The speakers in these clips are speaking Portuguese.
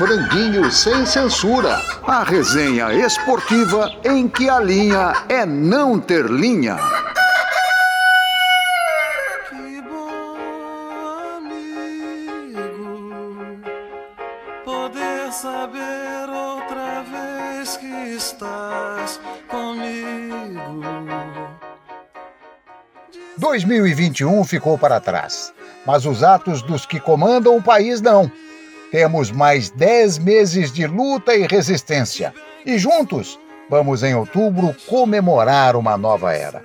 Franguinho sem censura. A resenha esportiva em que a linha é não ter linha. Que bom amigo poder saber outra vez que estás comigo. 2021 ficou para trás, mas os atos dos que comandam o país não. Temos mais 10 meses de luta e resistência. E juntos, vamos em outubro comemorar uma nova era.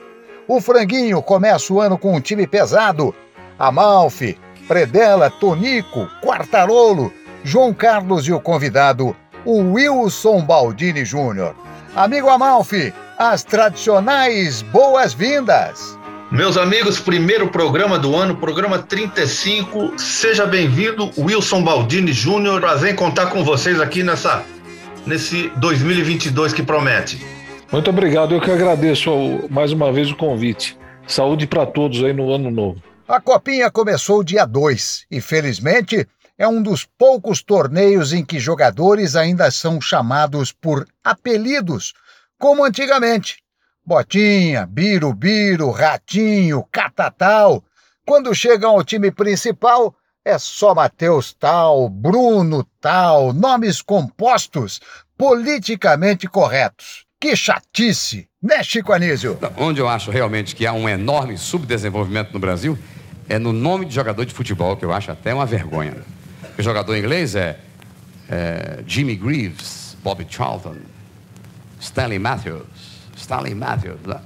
O Franguinho começa o ano com um time pesado. Amalfi, Predella, Tonico, Quartarolo, João Carlos e o convidado, o Wilson Baldini Júnior. Amigo Amalfi, as tradicionais boas-vindas. Meus amigos, primeiro programa do ano, programa 35. Seja bem-vindo, Wilson Baldini Júnior. Prazer em contar com vocês aqui nessa nesse 2022 que promete. Muito obrigado, eu que agradeço ao- mais uma vez o convite. Saúde para todos aí no ano novo. A Copinha começou dia 2 e, felizmente, é um dos poucos torneios em que jogadores ainda são chamados por apelidos, como antigamente. Botinha, Birubiru, Ratinho, Catatal. Quando chegam ao time principal, é só Matheus Tal, Bruno Tal, nomes compostos, politicamente corretos. Que chatice, né, Chico Anísio? Onde eu acho realmente que há um enorme subdesenvolvimento no Brasil é no nome de jogador de futebol, que eu acho até uma vergonha. O jogador inglês é, é Jimmy Greaves, Bobby Charlton, Stanley Matthews, Stanley Matthews, né?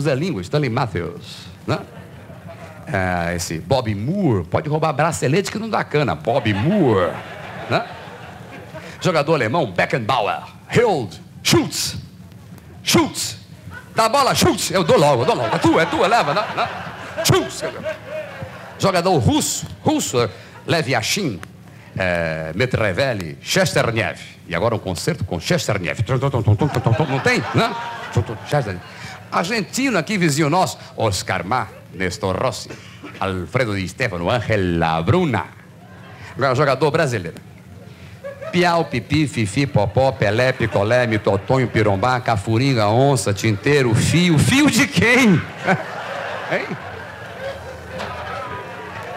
Zé Língua, Stanley Matthews, né? É, esse Bobby Moore, pode roubar bracelete que não dá cana, Bobby Moore, né? Jogador alemão, Beckenbauer, Hild, Schultz, Schultz, dá a bola, Schultz, eu dou logo, eu dou logo, é tua, é tua, leva, né? né? Schultz, jogador russo, russo, Lev Yashin, é, Metreveli, Chesterniev. E agora um concerto com Chesterniev. Não tem? Chesterniev. Argentino aqui, vizinho nosso, Oscar Mar, Nestor Rossi, Alfredo Di Stefano, Ángel Labruna. Agora, jogador brasileiro. Piau, Pipi, Fifi, Popó, Pelé, Picolé, Mitotonho, Pirombá, Cafuringa, Onça, Tinteiro, Fio. Fio de quem? Hein?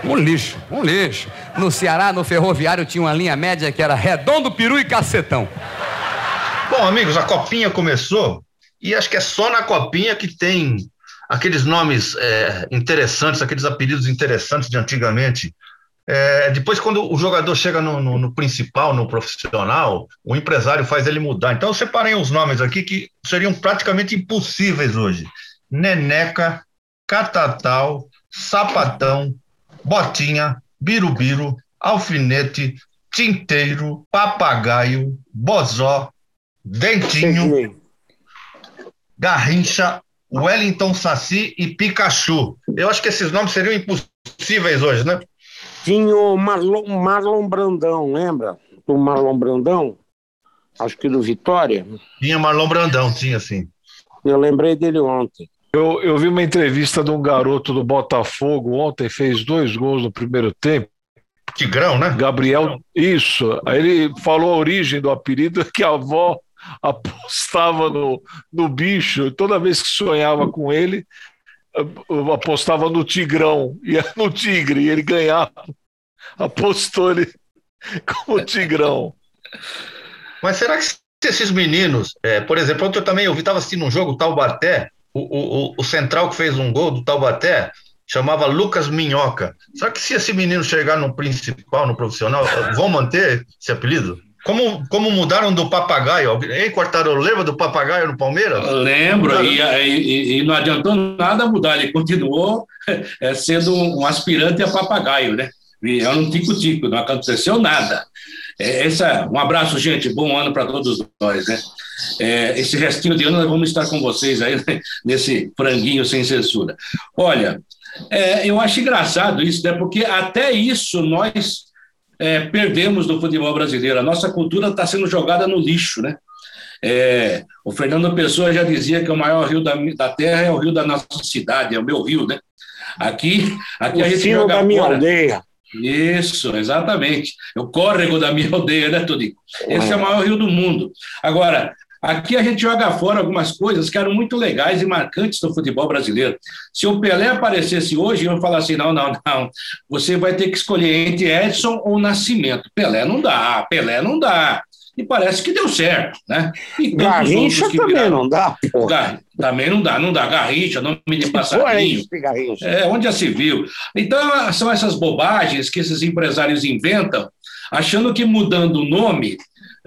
Um lixo, um lixo. No Ceará, no ferroviário, tinha uma linha média que era redondo, peru e cacetão. Bom, amigos, a copinha começou e acho que é só na copinha que tem aqueles nomes é, interessantes, aqueles apelidos interessantes de antigamente. É, depois, quando o jogador chega no, no- no principal, no profissional, o empresário faz ele mudar. Então, eu separei uns nomes aqui que seriam praticamente impossíveis hoje: Neneca, Catatal, Sapatão, Botinha, Birubiru, Alfinete, Tinteiro, Papagaio, Bozó, Dentinho, Garrincha, Wellington Saci e Pikachu. Eu acho que esses nomes seriam impossíveis hoje, né? Tinha o Marlon, Marlon Brandão, lembra? Do Marlon Brandão? Acho que do Vitória. Tinha Marlon Brandão, tinha sim. Eu lembrei dele ontem. Eu, eu vi uma entrevista de um garoto do Botafogo ontem, fez dois gols no primeiro tempo. Tigrão, né? Gabriel, isso. Aí ele falou a origem do apelido, que a avó apostava no, no bicho, toda vez que sonhava com ele, eh, apostava no Tigrão, ia no Tigre, e ele ganhava. Apostou ele como Tigrão. Mas será que se esses meninos, é, por exemplo, ontem eu também eu estava assistindo um jogo, o Taubaté, o, o, o- central que fez um gol do Taubaté chamava Lucas Minhoca. Será que se esse menino chegar no principal, no profissional, vão manter esse apelido? Como, como mudaram do papagaio? Ei, Quartarolo, lembra do papagaio no Palmeiras? Lembro, e, e- e não adiantou nada mudar, ele continuou eh, sendo um aspirante a papagaio, né? E Era um tico-tico, não aconteceu nada. Eh, Essa, um abraço, gente, bom ano para todos nós, né? Eh, Esse restinho de ano nós vamos estar com vocês aí né? nesse franguinho sem censura. Olha, eh, eu acho engraçado isso, né? Porque até isso nós eh, perdemos do futebol brasileiro. A nossa cultura está sendo jogada no lixo, né? É, o Fernando Pessoa já dizia que o maior rio da, da terra é o rio da nossa cidade, é o meu rio, né? Aqui, aqui O a gente joga da minha fora. aldeia. Isso, exatamente. É o córrego da minha aldeia, né, Tonico? Esse é o maior rio do mundo. Agora, aqui a gente joga fora algumas coisas que eram muito legais e marcantes do futebol brasileiro. Se o Pelé aparecesse hoje, iam falar assim: não, não, não, você vai ter que escolher entre Edson ou Nascimento. Pelé não dá, Pelé não dá. E parece que deu certo, né? E Garrincha também viraram- não dá, pô. Gar- Também não dá, não dá. Garrincha, nome de é passarinho. Garrincha. É, onde já se viu. Então, são essas bobagens que esses empresários inventam, achando que mudando o nome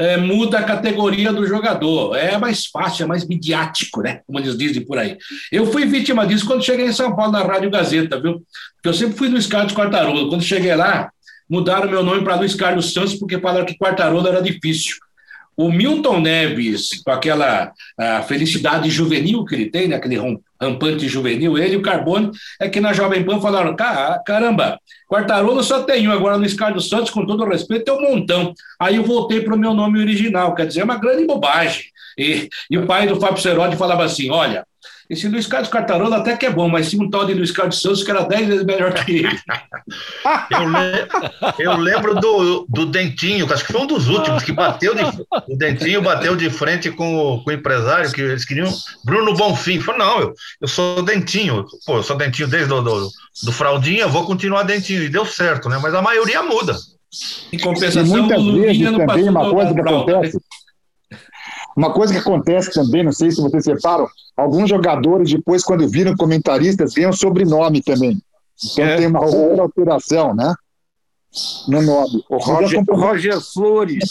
é, muda a categoria do jogador. É mais fácil, é mais midiático, né? Como eles dizem por aí. Eu fui vítima disso quando cheguei em São Paulo, na Rádio Gazeta, viu? Porque eu sempre fui Luiz Carlos Quartarolo. Quando cheguei lá, mudaram meu nome para Luiz Carlos Santos, porque falaram que Quartarolo era difícil. O Milton Neves, com aquela felicidade juvenil que ele tem, né? aquele ram- rampante juvenil, ele e o Carbone, é que na Jovem Pan falaram: "Ca- caramba, Quartarolo só tem um, agora Luiz Carlos Santos, com todo o respeito, tem um montão. Aí eu voltei para o meu nome original, quer dizer, é uma grande bobagem. E, e o pai do Fábio Serodi falava assim: olha. Esse Luiz Carlos Quartarolo até que é bom, mas tinha um tal de Luiz Carlos Santos que era dez vezes melhor que ele. Eu, le- eu lembro do, do Dentinho, que acho que foi um dos últimos, que bateu de. O Dentinho bateu de frente com o, com o empresário, que eles queriam. Bruno Bonfim. Falou: não, eu, eu sou Dentinho. Pô, eu sou Dentinho desde do, do, do Fraldinha, vou continuar Dentinho. E deu certo, né? Mas a maioria muda. Em E compensação, muitas o Lulinha vezes também uma coisa que fralda, né? acontece. Uma coisa que acontece também, não sei se vocês separam, alguns jogadores, depois, quando viram comentaristas, ganham sobrenome também. Então É. tem uma outra alteração, né? No nome. O eu Roger, Roger Flores.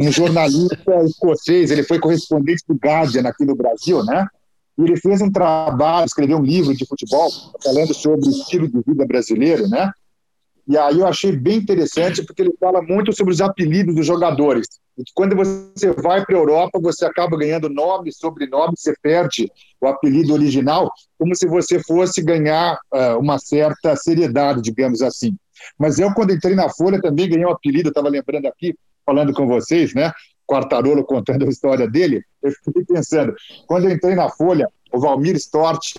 um jornalista escocês, ele foi correspondente do Guardian aqui no Brasil, né? E ele fez um trabalho, escreveu um livro de futebol falando sobre o estilo de vida brasileiro, né? E aí eu achei bem interessante porque ele fala muito sobre os apelidos dos jogadores. E que quando você vai para a Europa, você acaba ganhando nome, sobrenome, você perde o apelido original, como se você fosse ganhar ah, uma certa seriedade, digamos assim. Mas eu, quando entrei na Folha, também ganhei um apelido, estava lembrando aqui, falando com vocês, né? Quartarolo contando a história dele, eu fiquei pensando, quando eu entrei na Folha, o Valmir Stort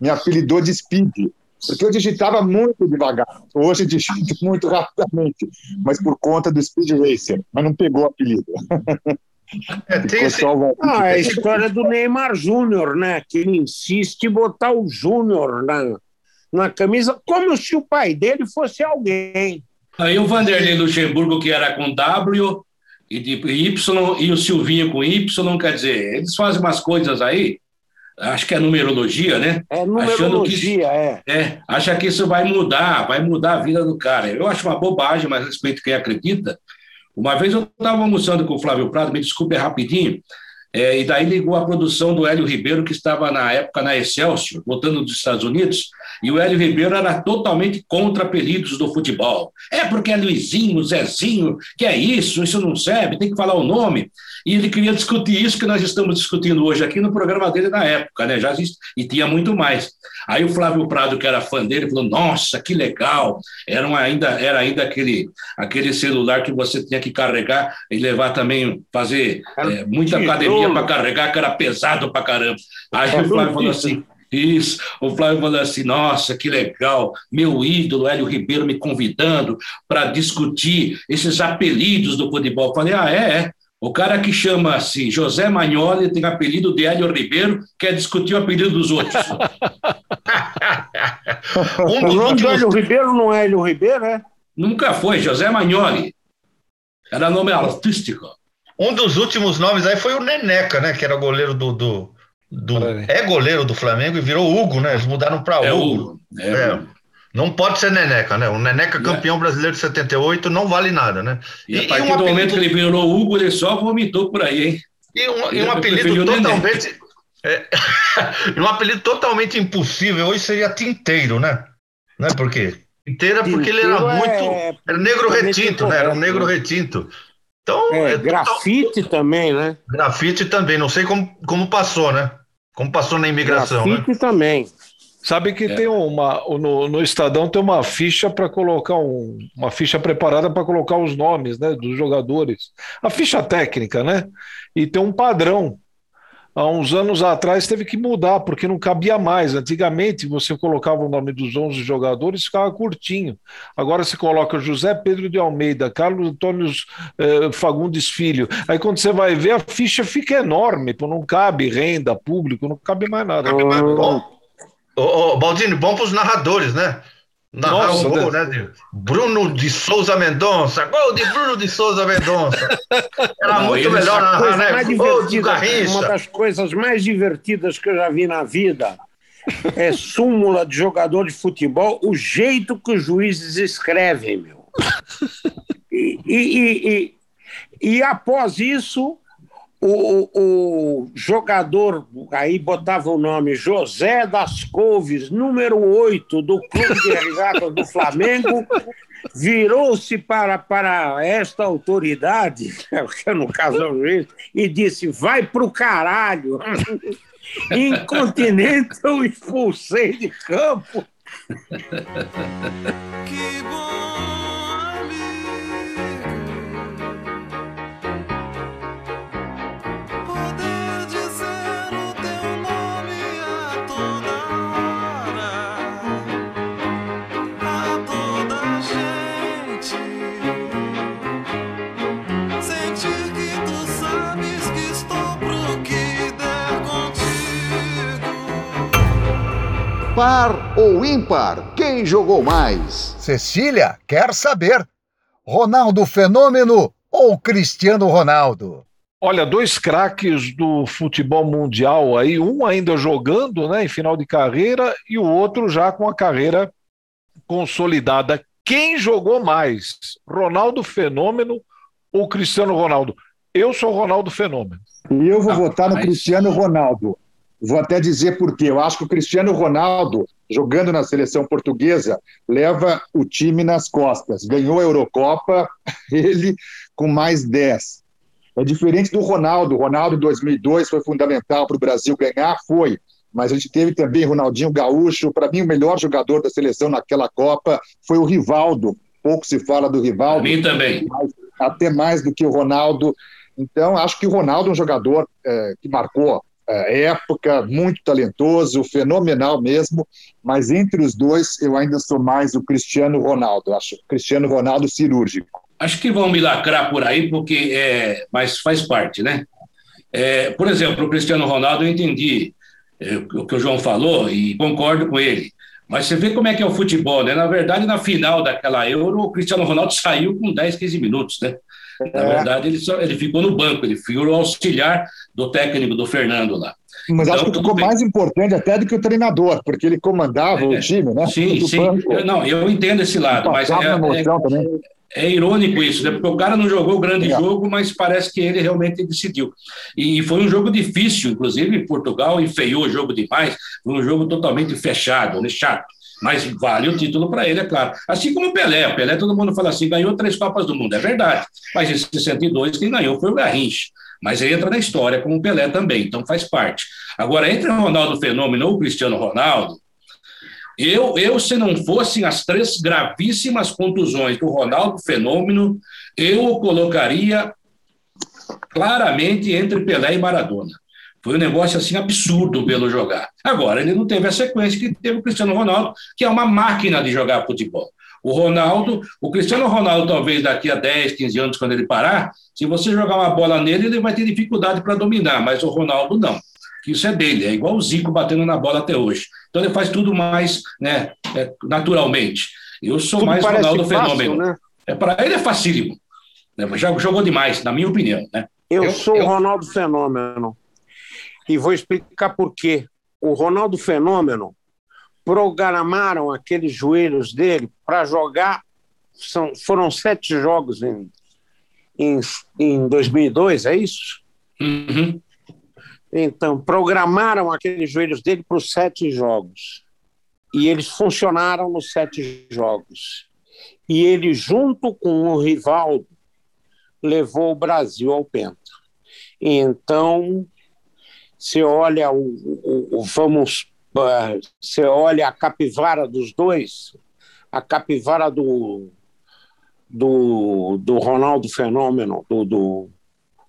me apelidou de Speed, porque eu digitava muito devagar. Hoje eu digito muito rapidamente, mas por conta do Speed Racer, mas não pegou o apelido. É, tem esse. Ah, a história do Neymar Júnior, né? Que ele insiste em botar o Júnior na, na camisa, como se o pai dele fosse alguém. Aí o Vanderlei Luxemburgo, que era com W e de Y, e o Silvinho com Y, quer dizer, eles fazem umas coisas aí, acho que é numerologia, né? É numerologia, é. É, acha que isso vai mudar, vai mudar a vida do cara. Eu acho uma bobagem, mas respeito quem acredita. Uma vez eu estava almoçando com o Flávio Prado, me desculpe é rapidinho, é, e daí ligou a produção do Hélio Ribeiro, que estava na época na Excelsior, voltando dos Estados Unidos, e o Hélio Ribeiro era totalmente contra apelidos do futebol. É porque é Luizinho, Zezinho, que é isso, isso não serve, tem que falar o nome. E ele queria discutir isso que nós estamos discutindo hoje aqui no programa dele na época, né? Já existe, e tinha muito mais. Aí o Flávio Prado, que era fã dele, falou: Nossa, que legal! Era, uma, ainda, era ainda aquele, aquele celular que você tinha que carregar e levar também, fazer é, muita academia para carregar, que era pesado para caramba. Aí o Flávio falou assim. Isso, o Flávio falou assim: nossa, que legal, meu ídolo Hélio Ribeiro me convidando para discutir esses apelidos do futebol. Eu falei: ah, é, é. O cara que chama-se José Magnoli tem apelido de Hélio Ribeiro, quer discutir o apelido dos outros. um O dos nome do Hélio Ribeiro não é Hélio Ribeiro, é? Nunca foi, José Magnoli. Era nome artístico. Um dos últimos nomes aí foi o Neneca, né? Que era goleiro do. do, do- é goleiro do Flamengo e virou Hugo, né? Eles mudaram para É Hugo. Hugo. É, É. Hugo. Não pode ser Neneca, né? O Neneca campeão brasileiro de 78 não vale nada, né? E E- e partir um do apelido- momento que ele virou Hugo, ele só vomitou por aí, hein? E um, e um apelido totalmente. é, um apelido totalmente impossível hoje seria Tinteiro, né? Né? Por quê? Tinteiro é porque ele era Tinteiro muito. é- Era negro retinto, né? Era um negro né? retinto. Então, É, é total- grafite também, né? grafite também. Não sei como, como passou, né? Como passou na imigração, né? grafite também. Sabe que tem uma. No, no Estadão tem uma ficha para colocar um, uma ficha preparada para colocar os nomes né, dos jogadores. A ficha técnica, né? E tem um padrão. há uns anos atrás teve que mudar, porque não cabia mais. Antigamente, você colocava o nome dos 11 jogadores, ficava curtinho. Agora você coloca José Pedro de Almeida, Carlos Antônio eh, Fagundes Filho. Aí quando você vai ver, a ficha fica enorme, pô, não cabe renda, público, não cabe mais nada. Bom, ô, ô, Baldini, bom para os narradores, né? Narrar Nossa, um gol, né? né? de Bruno de Souza Mendonça, gol de Bruno de Souza Mendonça. Era Não, muito melhor narrar, né? Gol do divertida, Garrincha. uma das coisas mais divertidas que eu já vi na vida é súmula de jogador de futebol, o jeito que os juízes escrevem, meu. E, e, e, e- e após isso, o, o jogador, aí botava o nome José das Couves, número 8 do Clube de Regatas do Flamengo, virou-se para, para esta autoridade, que no caso é o juiz, e disse: vai pro caralho. Incontinente, eu expulsei de campo. Que bom Par ou ímpar? Quem jogou mais? Cecília quer saber: Ronaldo Fenômeno ou Cristiano Ronaldo? Olha, dois craques do futebol mundial aí, um ainda jogando, né, em final de carreira, e o outro já com a carreira consolidada. Quem jogou mais? Ronaldo Fenômeno ou Cristiano Ronaldo? Eu sou Ronaldo Fenômeno. E eu vou Ah, votar no mas- Cristiano Ronaldo. Vou até dizer por quê. Eu acho que o Cristiano Ronaldo, jogando na seleção portuguesa, leva o time nas costas. Ganhou a Eurocopa, ele com mais 10. É diferente do Ronaldo. O Ronaldo, em 2002, foi fundamental para o Brasil ganhar, foi. Mas a gente teve também Ronaldinho Gaúcho. Para mim, o melhor jogador da seleção naquela Copa foi o Rivaldo. Pouco se fala do Rivaldo mim também. até mais do que o Ronaldo. Então, acho que o Ronaldo é um jogador eh, que marcou época, muito talentoso, fenomenal mesmo, mas entre os dois eu ainda sou mais o Cristiano Ronaldo, acho Cristiano Ronaldo cirúrgico. Acho que vão me lacrar por aí, porque é, mas faz parte, né? É, por exemplo, o Cristiano Ronaldo, eu entendi é, o que o João falou e concordo com ele. Mas você vê como é que é o futebol, né? Na verdade, na final daquela Euro, o Cristiano Ronaldo saiu com 10, 15 minutos, né? Na É. verdade, ele, só, ele ficou no banco, ele foi o auxiliar do técnico do Fernando lá. Mas Então, acho que tudo ficou bem. mais importante até do que o treinador, porque ele comandava É. o time, né? Sim, Do sim. banco. Eu, não, eu entendo esse lado, mas é, é. É irônico isso, né? Porque o cara não jogou o grande É. jogo, mas parece que ele realmente decidiu. E foi um jogo difícil, inclusive Portugal enfeiou o jogo demais, foi um jogo totalmente fechado, né? chato. Mas vale o título para ele, é claro. Assim como o Pelé. O Pelé, todo mundo fala assim, ganhou três Copas do Mundo, é verdade. Mas em 62, quem ganhou foi o Garrincha. Mas ele entra na história como o Pelé também, então faz parte. Agora, entre o Ronaldo Fenômeno ou o Cristiano Ronaldo, eu, eu, se não fossem as três gravíssimas contusões do Ronaldo Fenômeno, eu o colocaria claramente entre Pelé e Maradona. Foi um negócio assim absurdo pelo jogar. Agora, ele não teve a sequência que teve o Cristiano Ronaldo, que é uma máquina de jogar futebol. O Ronaldo, o Cristiano Ronaldo, talvez daqui a 10, 15 anos, quando ele parar, se você jogar uma bola nele, ele vai ter dificuldade para dominar, mas o Ronaldo não. Isso é dele, é igual o Zico batendo na bola até hoje. Então ele faz tudo mais né, é, naturalmente. Eu sou Tudo mais Ronaldo fácil, Fenômeno. né? É, para ele é facílimo. Né? Já jogou demais, na minha opinião. Né? Eu, Eu- sou eu- o Ronaldo Fenômeno. E vou explicar por quê. O Ronaldo Fenômeno programaram aqueles joelhos dele para jogar. São, foram sete jogos em, em, em 2002, é isso? Uhum. Então, programaram aqueles joelhos dele para os sete jogos. E eles funcionaram nos sete jogos. E ele, junto com o Rivaldo, levou o Brasil ao Penta. Então, você olha o, o- o- vamos, você olha a capivara dos dois, a capivara do, do, do Ronaldo Fenômeno, do, do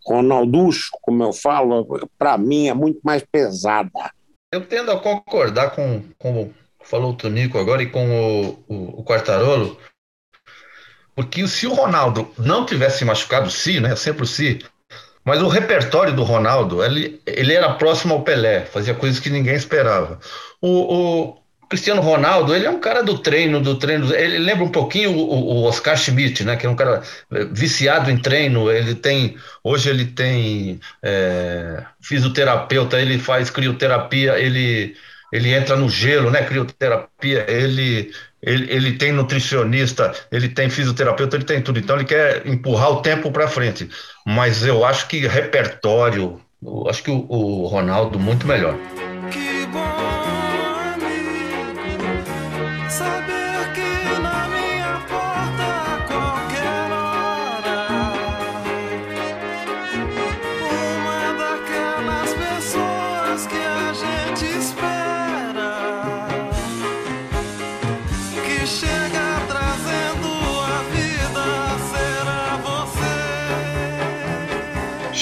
Ronalducho, como eu falo, para mim é muito mais pesada. Eu tendo a concordar com, com falou o Tonico agora e com o, o, o Quartarolo, porque se o Ronaldo não tivesse machucado, se, né? Sempre o se, mas o repertório do Ronaldo, ele, ele era próximo ao Pelé, fazia coisas que ninguém esperava. O, o Cristiano Ronaldo, ele é um cara do treino, do treino. Ele lembra um pouquinho o, o Oscar Schmidt, né? Que é um cara eh, viciado em treino. Ele tem, hoje ele tem é, fisioterapeuta, ele faz crioterapia, ele ele entra no gelo, né? Crioterapia, ele, ele, ele tem nutricionista, ele tem fisioterapeuta, ele tem tudo. Então ele quer empurrar o tempo para frente. Mas eu acho que repertório, eu acho que o, o Ronaldo muito melhor.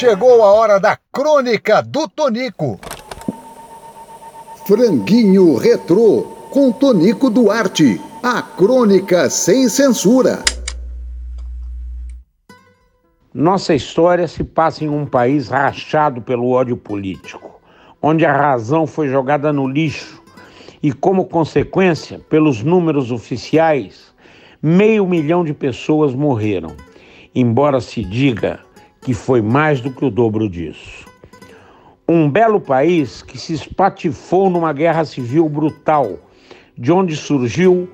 Chegou a hora da crônica do Tonico. Franguinho Retrô, com Tonico Duarte. A crônica sem censura. Nossa história se passa em um país rachado pelo ódio político, onde a razão foi jogada no lixo e, como consequência, pelos números oficiais, meio milhão de pessoas morreram, embora se diga que foi mais do que o dobro disso. Um belo país que se espatifou numa guerra civil brutal, de onde surgiu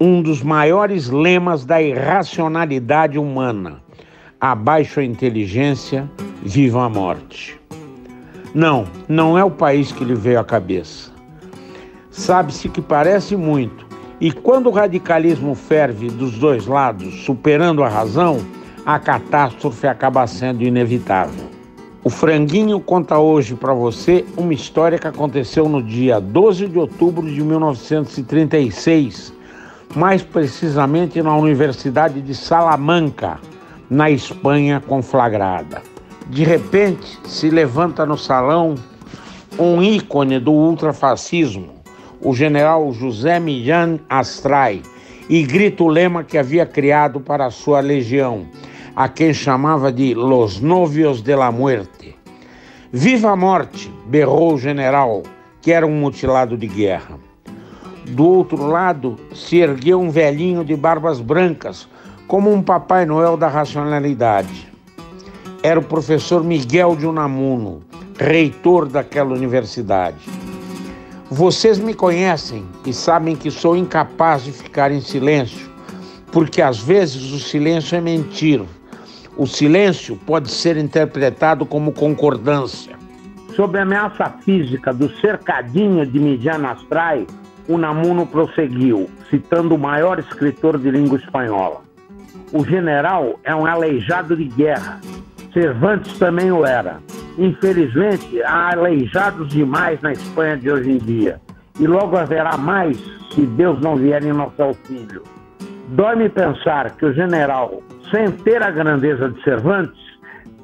um dos maiores lemas da irracionalidade humana: abaixo a inteligência, viva a morte. Não, não é o país que lhe veio à cabeça. Sabe-se que parece muito, e quando o radicalismo ferve dos dois lados, superando a razão, a catástrofe acaba sendo inevitável. O Franguinho conta hoje para você uma história que aconteceu no dia 12 de outubro de 1936, mais precisamente na Universidade de Salamanca, na Espanha conflagrada. De repente, se levanta no salão um ícone do ultrafascismo, o general José Millán Astray, e grita o lema que havia criado para a sua legião, a quem chamava de Los Novios de la Muerte. Viva a morte! berrou o general, que era um mutilado de guerra. Do outro lado se ergueu um velhinho de barbas brancas, como um Papai Noel da racionalidade. Era o professor Miguel de Unamuno, reitor daquela universidade. Vocês me conhecem e sabem que sou incapaz de ficar em silêncio, porque às vezes o silêncio é mentir. O silêncio pode ser interpretado como concordância. Sobre a ameaça física do cercadinho de Midian Astray, o Namuno prosseguiu, citando o maior escritor de língua espanhola. O general é um aleijado de guerra. Cervantes também o era. Infelizmente, há aleijados demais na Espanha de hoje em dia. E logo haverá mais se Deus não vier em nosso auxílio. Dói-me pensar que o general, sem ter a grandeza de Cervantes,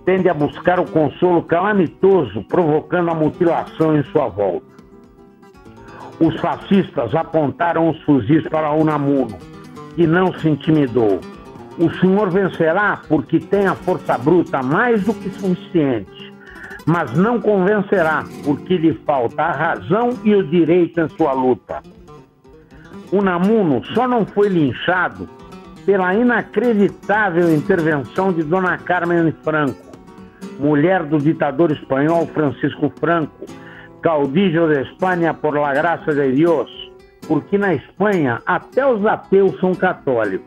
tende a buscar o consolo calamitoso, provocando a mutilação em sua volta. Os fascistas apontaram os fuzis para Unamuno, que não se intimidou. O senhor vencerá porque tem a força bruta mais do que suficiente, mas não convencerá porque lhe falta a razão e o direito em sua luta. Unamuno só não foi linchado pela inacreditável intervenção de Dona Carmen Franco, mulher do ditador espanhol Francisco Franco, caudillo de Espanha por la graça de Deus, porque na Espanha até os ateus são católicos.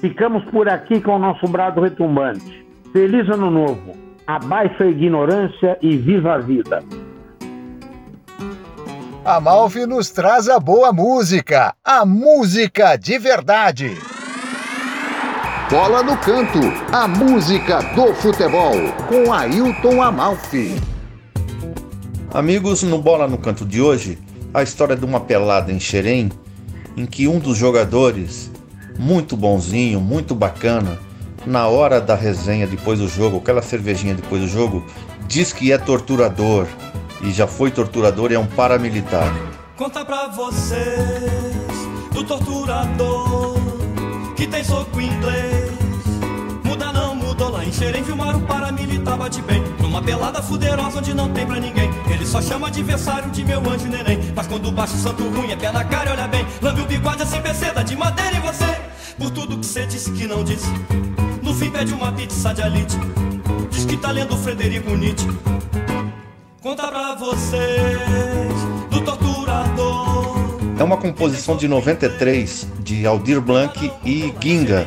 Ficamos por aqui com o nosso brado retumbante. Feliz Ano Novo! Abaixo a ignorância e viva a vida! A Malfi nos traz a boa música, a música de verdade. Bola no canto, a música do futebol, com Ailton Amalfi. Amigos, no Bola no Canto de hoje, a história de uma pelada em Xerém, em que um dos jogadores, muito bonzinho, muito bacana, na hora da resenha depois do jogo, aquela cervejinha depois do jogo, diz que é torturador e já foi torturador e é um paramilitar. Conta pra vocês do torturador que tem soco inglês. Muda não, mudou lá em Xerém, Vilmar, o paramilitar bate bem. Numa pelada fuderosa onde não tem pra ninguém. Ele só chama adversário de meu anjo neném. Mas quando baixa o santo ruim é pé na cara, olha bem. Lambe o bigode assim, beceda de madeira em você. Por tudo que você disse que não disse. No fim pede uma pizza de alite. Diz que tá lendo Frederico Nietzsche. Conta pra vocês do torturador. É uma composição de 93 de Aldir Blanc e Ginga,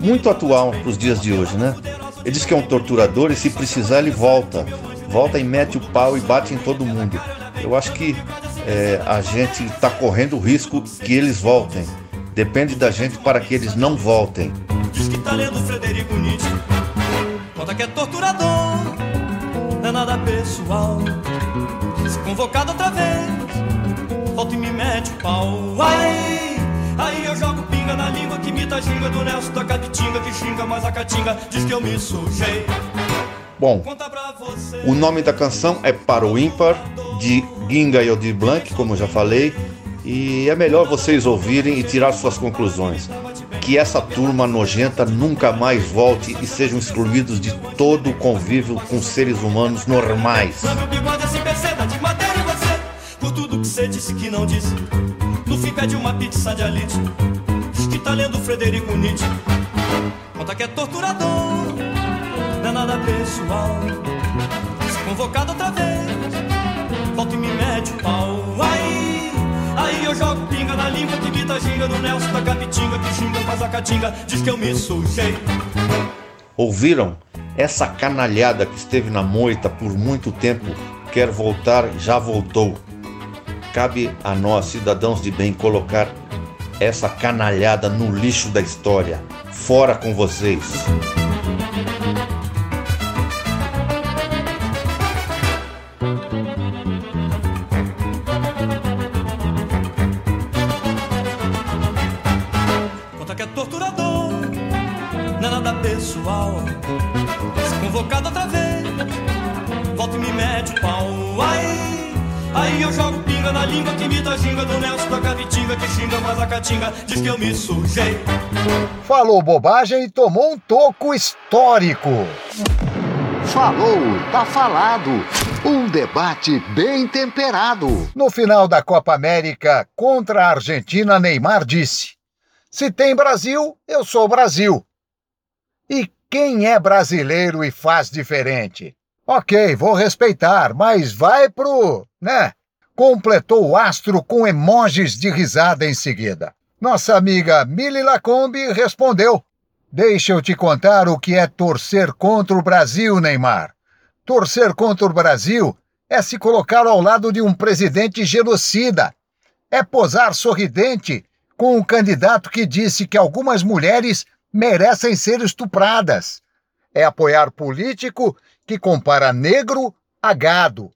muito atual para os dias de hoje, né? Ele diz que é um torturador e se precisar ele volta, volta e mete o pau e bate em todo mundo. Eu acho que é, a gente está correndo o risco que eles voltem. Depende da gente para que eles não voltem. Diz que tá lendo Frederico Nietzsche. Conta que é torturador, pessoal. Se convocado outra vez, volta e me mete o pau. Ai, aí eu jogo pinga na língua que imita a ginga do Nelson da Capitinga, que xinga mais a catinga, diz que eu me sujei. Bom, o nome da canção é Para o Ímpar, de Ginga e Aldir Blanc, como eu já falei, e é melhor vocês ouvirem e tirar suas conclusões. Que essa turma nojenta nunca mais volte e sejam excluídos de todo o convívio com seres humanos normais. Por tudo que você disse que não disse. No fim pede uma pizza de alite. Que tá lendo Frederico Nietzsche. Conta que é torturador, não é nada pessoal. Se convocado outra vez, volta e me mete o pau. Eu jogo pinga na língua que imita ginga do Nelson da Capitinga, que xinga faz a catinga, diz que eu me sujei. Ouviram? Essa canalhada que esteve na moita por muito tempo quer voltar, já voltou. Cabe a nós, cidadãos de bem, colocar essa canalhada no lixo da história. Fora com vocês. Eu me sujei. Falou bobagem e tomou um toco histórico. Falou, tá falado. Um debate bem temperado. No final da Copa América contra a Argentina, Neymar disse: Se tem Brasil, eu sou Brasil. E quem é brasileiro e faz diferente? Ok, vou respeitar, mas vai pro. né? Completou o astro com emojis de risada em seguida. Nossa amiga Mili Lacombe respondeu: Deixa eu te contar o que é torcer contra o Brasil, Neymar. Torcer contra o Brasil é se colocar ao lado de um presidente genocida. É posar sorridente com um candidato que disse que algumas mulheres merecem ser estupradas. É apoiar político que compara negro a gado.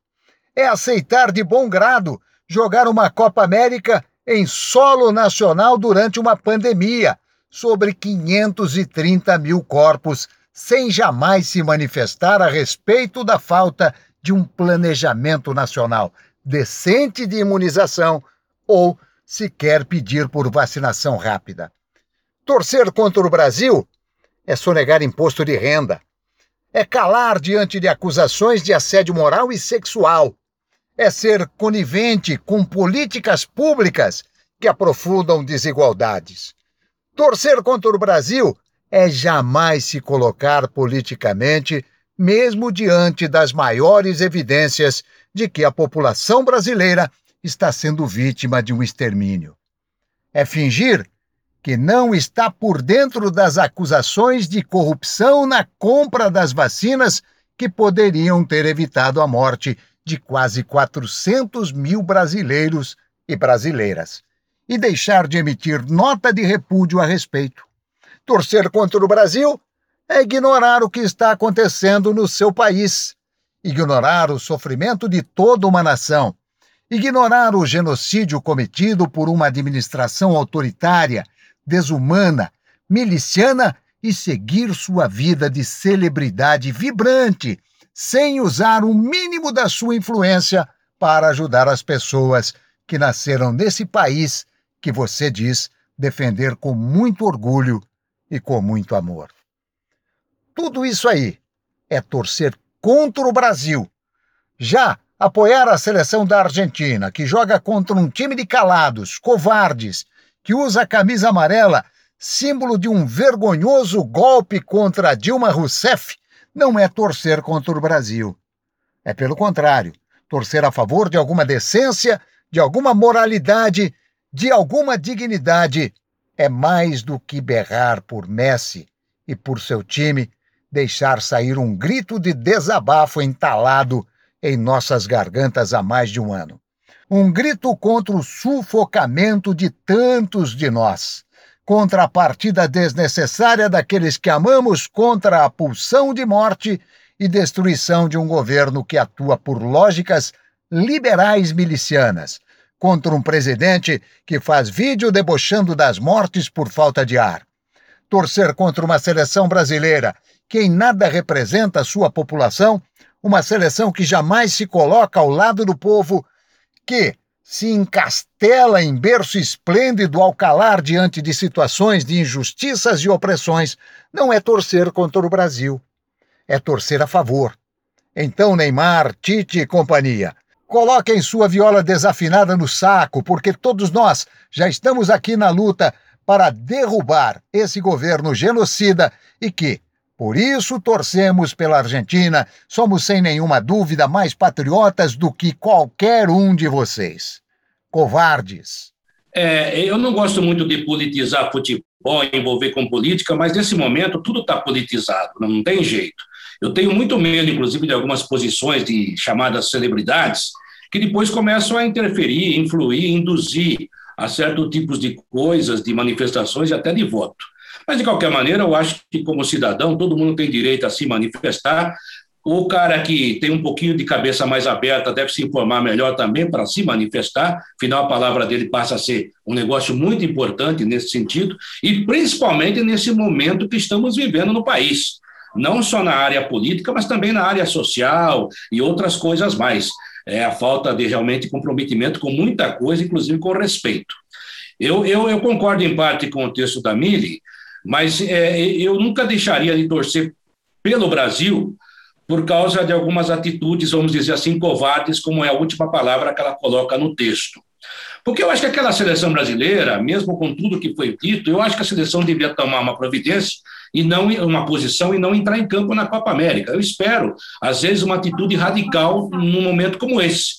É aceitar de bom grado jogar uma Copa América em solo nacional durante uma pandemia, sobre 530 mil corpos, sem jamais se manifestar a respeito da falta de um planejamento nacional decente de imunização ou sequer pedir por vacinação rápida. Torcer contra o Brasil é sonegar imposto de renda, é calar diante de acusações de assédio moral e sexual, é ser conivente com políticas públicas que aprofundam desigualdades. Torcer contra o Brasil é jamais se colocar politicamente, mesmo diante das maiores evidências de que a população brasileira está sendo vítima de um extermínio. É fingir que não está por dentro das acusações de corrupção na compra das vacinas que poderiam ter evitado a morte de quase 400 mil brasileiros e brasileiras, e deixar de emitir nota de repúdio a respeito. Torcer contra o Brasil é ignorar o que está acontecendo no seu país, ignorar o sofrimento de toda uma nação, ignorar o genocídio cometido por uma administração autoritária, desumana, miliciana e seguir sua vida de celebridade vibrante, sem usar o mínimo da sua influência para ajudar as pessoas que nasceram nesse país que você diz defender com muito orgulho e com muito amor. Tudo isso aí é torcer contra o Brasil. Já apoiar a seleção da Argentina, que joga contra um time de calados, covardes, que usa a camisa amarela, símbolo de um vergonhoso golpe contra Dilma Rousseff, não é torcer contra o Brasil. É pelo contrário, torcer a favor de alguma decência, de alguma moralidade, de alguma dignidade. É mais do que berrar por Messi e por seu time, deixar sair um grito de desabafo entalado em nossas gargantas há mais de um ano. Um grito contra o sufocamento de tantos de nós, contra a partida desnecessária daqueles que amamos, contra a pulsão de morte e destruição de um governo que atua por lógicas liberais milicianas, contra um presidente que faz vídeo debochando das mortes por falta de ar. Torcer contra uma seleção brasileira que em nada representa sua população, uma seleção que jamais se coloca ao lado do povo, que se encastela em berço esplêndido ao calar diante de situações de injustiças e opressões, não é torcer contra o Brasil, é torcer a favor. Então, Neymar, Tite e companhia, coloquem sua viola desafinada no saco, porque todos nós já estamos aqui na luta para derrubar esse governo genocida e que, por isso, torcemos pela Argentina. Somos, sem nenhuma dúvida, mais patriotas do que qualquer um de vocês. Covardes. É, eu não gosto muito de politizar futebol, envolver com política, mas nesse momento tudo está politizado, não tem jeito. Eu tenho muito medo, inclusive, de algumas posições de chamadas celebridades, que depois começam a interferir, influir, induzir a certos tipos de coisas, de manifestações e até de voto. Mas, de qualquer maneira, eu acho que, como cidadão, todo mundo tem direito a se manifestar. O cara que tem um pouquinho de cabeça mais aberta deve se informar melhor também para se manifestar, afinal, a palavra dele passa a ser um negócio muito importante nesse sentido, e principalmente nesse momento que estamos vivendo no país não só na área política, mas também na área social e outras coisas mais. É a falta de realmente comprometimento com muita coisa, inclusive com respeito. Eu, eu, eu concordo em parte com o texto da Mili, mas é, eu nunca deixaria de torcer pelo Brasil por causa de algumas atitudes, vamos dizer assim, covardes, como é a última palavra que ela coloca no texto. Porque eu acho que aquela seleção brasileira, mesmo com tudo que foi dito, eu acho que a seleção devia tomar uma providência e não uma posição e não entrar em campo na Copa América. Eu espero, às vezes, uma atitude radical num momento como esse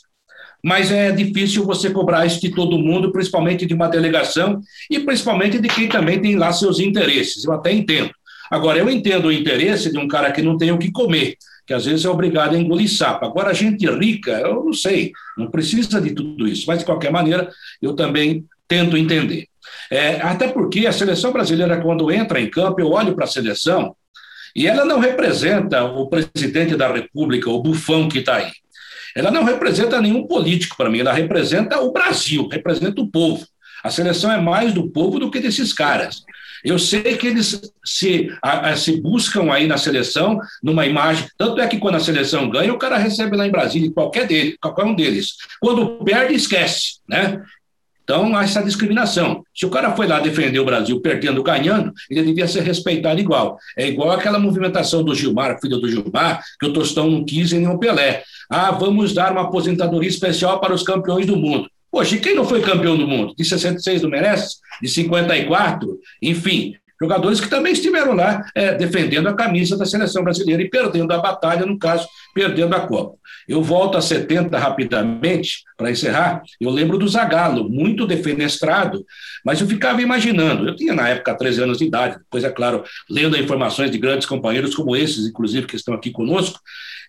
mas é difícil você cobrar isso de todo mundo, principalmente de uma delegação e principalmente de quem também tem lá seus interesses. Eu até entendo. Agora, eu entendo o interesse de um cara que não tem o que comer, que às vezes é obrigado a engolir sapo. Agora, gente rica, eu não sei, não precisa de tudo isso, mas de qualquer maneira, eu também tento entender. É, até porque a seleção brasileira, quando entra em campo, eu olho para a seleção e ela não representa o presidente da República, o bufão que está aí. Ela não representa nenhum político para mim, ela representa o Brasil, representa o povo. A seleção é mais do povo do que desses caras. Eu sei que eles se, a, a, se buscam aí na seleção numa imagem. Tanto é que quando a seleção ganha, o cara recebe lá em Brasília, qualquer, dele, qualquer um deles. Quando perde, esquece. Né? Então, há essa discriminação. Se o cara foi lá defender o Brasil perdendo, ganhando, ele devia ser respeitado igual. É igual aquela movimentação do Gilmar, filho do Gilmar, que o Tostão não quis em nenhum Pelé. Ah, vamos dar uma aposentadoria especial para os campeões do mundo. Poxa, e quem não foi campeão do mundo? De 66 não merece? De 54? Enfim, jogadores que também estiveram lá é, defendendo a camisa da seleção brasileira e perdendo a batalha, no caso, perdendo a Copa. Eu volto a 70 rapidamente, para encerrar. Eu lembro do Zagallo, muito defenestrado, mas eu ficava imaginando. Eu tinha, na época, 13 anos de idade, depois, é claro, lendo informações de grandes companheiros como esses, inclusive, que estão aqui conosco,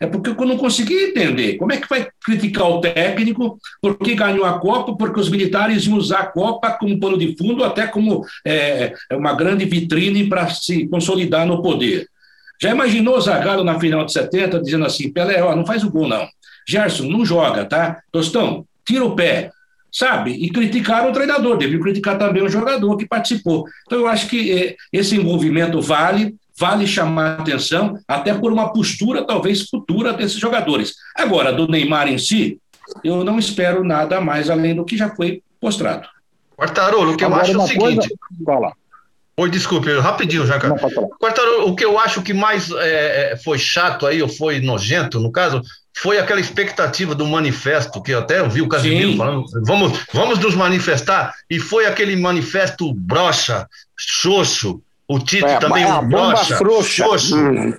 é porque eu não conseguia entender. Como é que vai criticar o técnico porque ganhou a Copa, porque os militares iam usar a Copa como pano de fundo, até como é, uma grande vitrine para se consolidar no poder. Já imaginou o Zagallo na final de 70 dizendo assim, Pelé, ó, não faz o gol não. Gerson, não joga, tá? Tostão, tira o pé. sabe? E criticaram o treinador, deviam criticar também o jogador que participou. Então, eu acho que eh, esse envolvimento vale, vale chamar atenção, até por uma postura talvez futura desses jogadores. Agora, do Neymar em si, eu não espero nada mais além do que já foi mostrado. Quartarolo, o que Agora, eu acho é o seguinte. coisa- Fala. Oi, desculpe, rapidinho, Jaca. Não. Quartarolo, o que eu acho que mais é, é, foi chato aí, ou foi nojento, no caso, foi aquela expectativa do manifesto, que eu até ouvi o Casimiro Sim. falando, vamos, vamos nos manifestar, e foi aquele manifesto brocha, xoxo, o Tite É, também é brocha, frouxa. xoxo, Hum.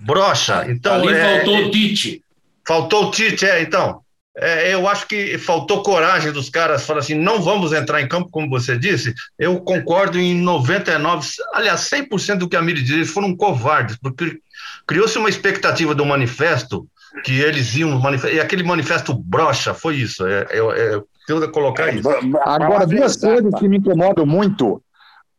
brocha. Então, Ali é, faltou o Tite. Faltou o Tite, é, então. É, eu acho que faltou coragem dos caras, falar assim, não vamos entrar em campo, como você disse. Eu concordo em 99, aliás, 100% do que a Miri diz, eles foram covardes, porque criou-se uma expectativa do manifesto, que eles iam manifestar, e aquele manifesto brocha, foi isso, é, é, é, eu colocar isso. Agora, duas coisas que me incomodam muito.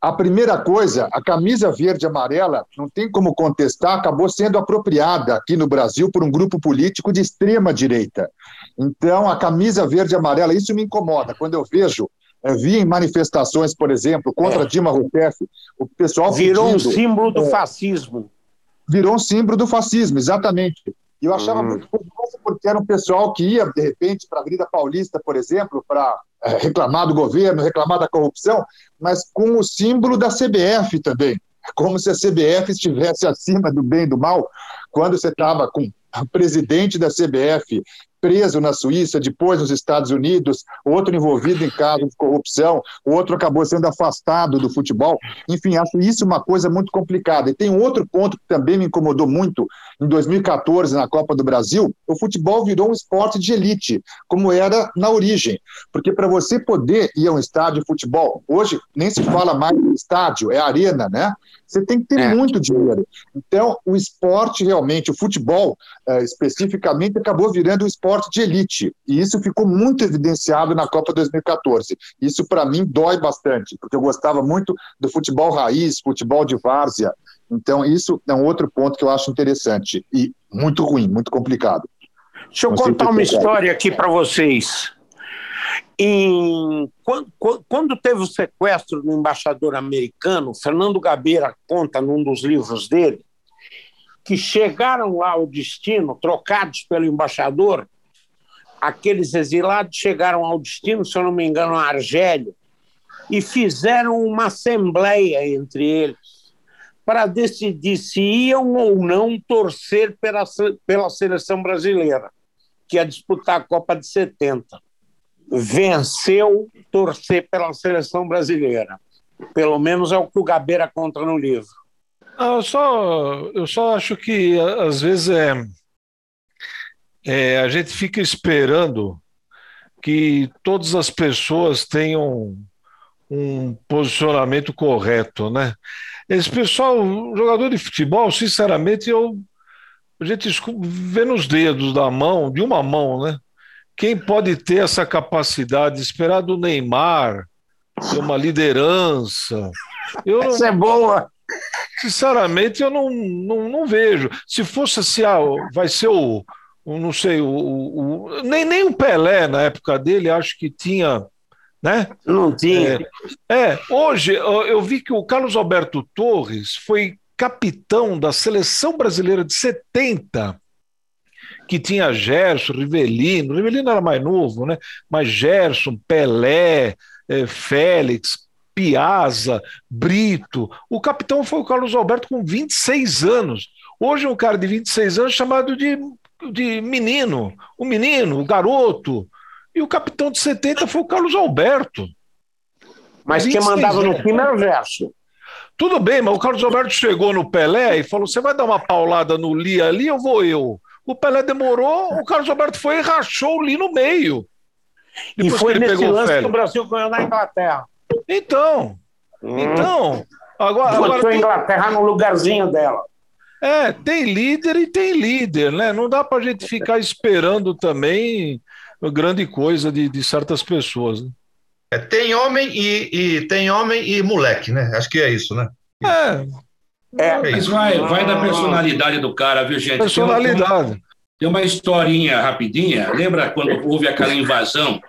A primeira coisa, a camisa verde e amarela, não tem como contestar, acabou sendo apropriada aqui no Brasil por um grupo político de extrema direita. Então, a camisa verde e amarela, isso me incomoda. Quando eu vejo, eh, vi em manifestações, por exemplo, contra Dilma Rousseff, o pessoal Virou um pedindo- símbolo do é, fascismo. virou um símbolo do fascismo, exatamente. E eu achava Hum. muito curioso porque era um pessoal que ia, de repente, para a Avenida Paulista, por exemplo, para reclamar do governo, reclamar da corrupção, mas com o símbolo da CBF também. Como se a CBF estivesse acima do bem e do mal, quando você estava com o presidente da CBF preso na Suíça, depois nos Estados Unidos, outro envolvido em casos de corrupção, outro acabou sendo afastado do futebol. Enfim, acho isso uma coisa muito complicada. E tem um outro ponto que também me incomodou muito em 2014, na Copa do Brasil, o futebol virou um esporte de elite, como era na origem. Porque para você poder ir a um estádio de futebol, hoje nem se fala mais de estádio, é arena, né? Você tem que ter É. muito dinheiro. Então, o esporte realmente, o futebol eh, especificamente, acabou virando um esporte de elite. E isso ficou muito evidenciado na Copa 2014. Isso, para mim, dói bastante, porque eu gostava muito do futebol raiz, futebol de várzea. Então, isso é um outro ponto que eu acho interessante e muito ruim, muito complicado. Deixa eu Não contar uma história aqui para vocês. Em, quando, quando teve o sequestro do embaixador americano, Fernando Gabeira conta num dos livros dele que chegaram lá ao destino, trocados pelo embaixador, aqueles exilados chegaram ao destino, se eu não me engano, a Argélia, e fizeram uma assembleia entre eles para decidir se iam ou não torcer pela, pela seleção brasileira, que ia disputar a Copa de 70. Venceu torcer pela seleção brasileira. Pelo menos é o que o Gabeira conta no livro. Ah, eu, só, eu só acho que às vezes é, é, a gente fica esperando que todas as pessoas tenham um posicionamento correto, né? Esse pessoal, jogador de futebol, sinceramente, eu, a gente vê nos dedos da mão, de uma mão, né? Quem pode ter essa capacidade de esperar do Neymar, ter uma liderança? Eu não, Essa é boa. Sinceramente, eu não, não, não vejo. Se fosse assim, ah, vai ser o não sei, o, o- o- nem, nem o Pelé na época dele, acho que tinha, né? Não tinha. É, hoje eu vi que o Carlos Alberto Torres foi capitão da seleção brasileira de 70, que tinha Gerson, Rivelino, Rivelino era mais novo, né? Mas Gerson, Pelé, eh, Félix, Piazza, Brito. O capitão foi o Carlos Alberto com 26 anos. Hoje um cara de 26 anos chamado de, de menino, o menino, o garoto. E o capitão de 70 foi o Carlos Alberto. Mas quem 26 mandava no anos. time era o Gerson. Tudo bem, mas o Carlos Alberto chegou no Pelé e falou: você vai dar uma paulada no Li ali ou vou eu? O Pelé demorou, o Carlos Alberto foi e rachou o Li no meio. E Depois foi que ele nesse pegou o lance que Félix. o Brasil ganhou na Inglaterra. Então, então, agora, agora Botou a tem, Inglaterra no lugarzinho dela. É, tem líder e tem líder, né? Não dá pra gente ficar esperando também grande coisa de, de certas pessoas. Né? É, tem homem e, e- tem homem e moleque, né? Acho que é isso, né? É, É, Mas vai, vai da personalidade do cara, viu, gente? Tem uma- personalidade. Tem uma historinha rapidinha. Lembra quando houve aquela invasão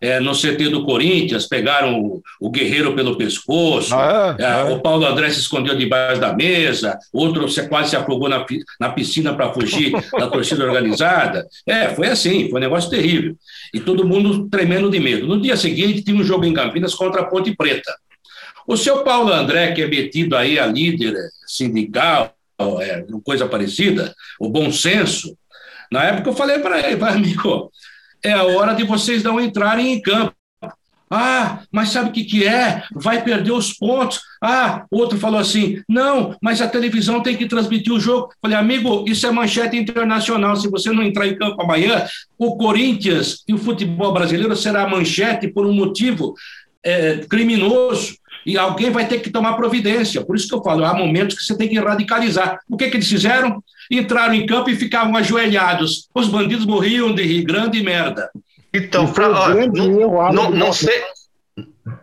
é, no CT do Corinthians, pegaram o, o Guerreiro pelo pescoço, Ah, é? é, É. o Paulo André se escondeu debaixo da mesa, outro se- quase se afogou na, na piscina para fugir da torcida organizada. É, foi assim, foi um negócio terrível. E todo mundo tremendo de medo. No dia seguinte, tinha um jogo em Campinas contra a Ponte Preta. O seu Paulo André, que é metido aí a líder sindical, é, coisa parecida, o bom senso, na época eu falei para ele, "Vai, amigo, é a hora de vocês não entrarem em campo. Ah, mas sabe o que, que é? Vai perder os pontos. Ah, outro falou assim: não, mas a televisão tem que transmitir o jogo. Falei, amigo, isso é manchete internacional. Se você não entrar em campo amanhã, o Corinthians e o futebol brasileiro será manchete por um motivo é, criminoso. E alguém vai ter que tomar providência. Por isso que eu falo, há momentos que você tem que radicalizar. O que, que eles fizeram? Entraram em campo e ficavam ajoelhados. Os bandidos morriam de rir, grande merda. Então, pra, ó, não, não, não nossa. sei,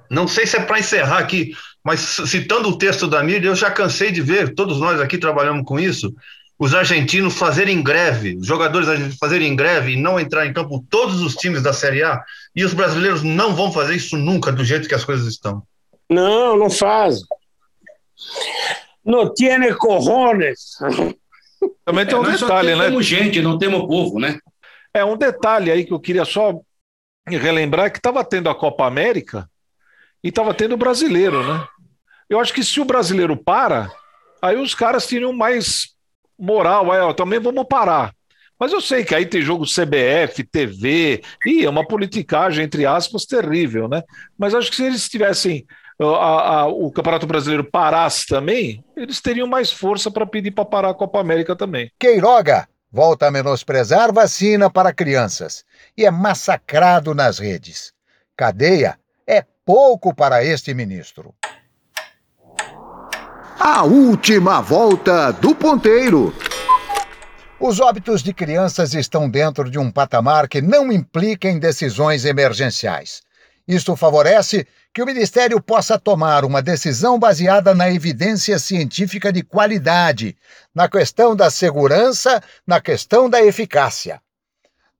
não sei se é para encerrar aqui, mas citando o texto da mídia, eu já cansei de ver, todos nós aqui trabalhamos com isso, os argentinos fazerem greve, os jogadores argentinos fazerem greve e não entrar em campo todos os times da Série A, e os brasileiros não vão fazer isso nunca, do jeito que as coisas estão. Não, não faz. Não tiene cojones. Também tem um só detalhe, né? temos gente, não temos povo, né? É um detalhe aí que eu queria só relembrar que estava tendo a Copa América e estava tendo o brasileiro, né? Eu acho que se o brasileiro para, aí os caras teriam mais moral, aí, ó, também vamos parar. Mas eu sei que aí tem jogo CBF, TV, e é uma politicagem, entre aspas, terrível, né? Mas acho que se eles tivessem a- a- o Campeonato Brasileiro parasse também, eles teriam mais força para pedir para parar a Copa América também. Queiroga volta a menosprezar vacina para crianças e é massacrado nas redes. Cadeia é pouco para este ministro. A última volta do ponteiro. Os óbitos de crianças estão dentro de um patamar que não implica em decisões emergenciais. Isto favorece que o Ministério possa tomar uma decisão baseada na evidência científica de qualidade, na questão da segurança, na questão da eficácia.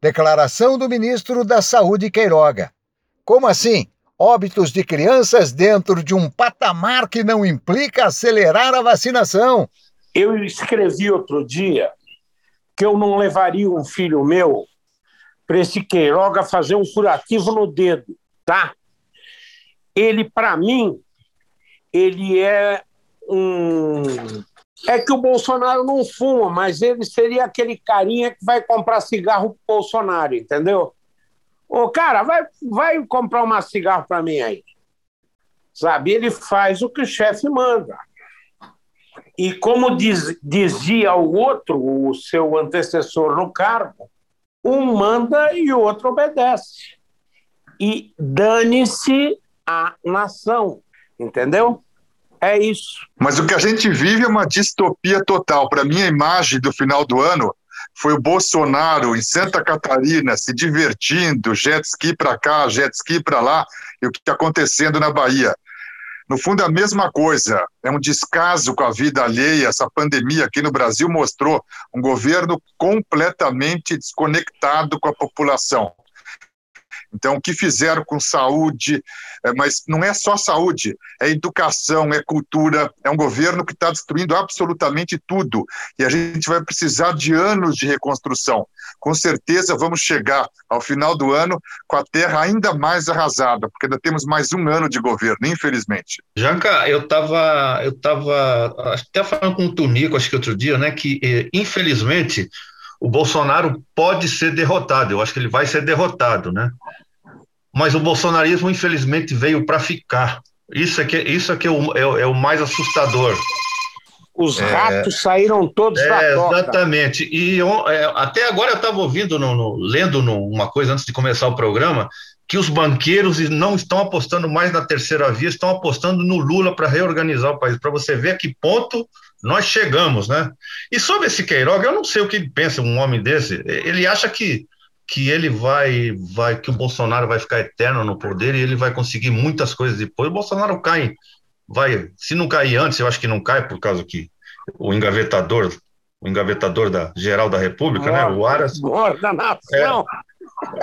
Declaração do ministro da Saúde Queiroga. Como assim? Óbitos de crianças dentro de um patamar que não implica acelerar a vacinação. Eu escrevi outro dia que eu não levaria um filho meu para esse Queiroga fazer um curativo no dedo, tá? Ele, para mim, ele é um. É que o Bolsonaro não fuma, mas ele seria aquele carinha que vai comprar cigarro pro Bolsonaro, entendeu? Ô, cara, vai, vai comprar uma cigarro para mim aí. Sabe? Ele faz o que o chefe manda. E como diz- dizia o outro, o seu antecessor no cargo, um manda e o outro obedece. E dane-se a nação, entendeu? É isso. Mas o que a gente vive é uma distopia total. Para mim, a imagem do final do ano foi o Bolsonaro em Santa Catarina se divertindo, jet ski para cá, jet ski para lá, e o que está acontecendo na Bahia. No fundo, é a mesma coisa. É um descaso com a vida alheia. Essa pandemia aqui no Brasil mostrou um governo completamente desconectado com a população. Então, o que fizeram com saúde, é, mas não é só saúde, é educação, é cultura, é um governo que está destruindo absolutamente tudo. E a gente vai precisar de anos de reconstrução. Com certeza vamos chegar ao final do ano com a terra ainda mais arrasada, porque ainda temos mais um ano de governo, infelizmente. Janca, eu estava eu tava, até falando com o Tunico, acho que outro dia, né, que eh, infelizmente o Bolsonaro pode ser derrotado, eu acho que ele vai ser derrotado, né? Mas o bolsonarismo, infelizmente, veio para ficar. Isso é que, isso é, que é, o, é, é o mais assustador. Os É. ratos saíram todos É, da exatamente. E eu- é, até agora eu estava ouvindo, no, no- lendo no- uma coisa antes de começar o programa, que os banqueiros não estão apostando mais na terceira via, estão apostando no Lula para reorganizar o país, para você ver a que ponto nós chegamos, né? E sobre esse Queiroga, eu não sei o que ele pensa, um homem desse. Ele acha que, que ele vai, vai, que o Bolsonaro vai ficar eterno no poder e ele vai conseguir muitas coisas depois. O Bolsonaro cai, vai, se não cair antes, eu acho que não cai por causa que o engavetador, o engavetador da geral da República, né? O Aras Morda nação. É,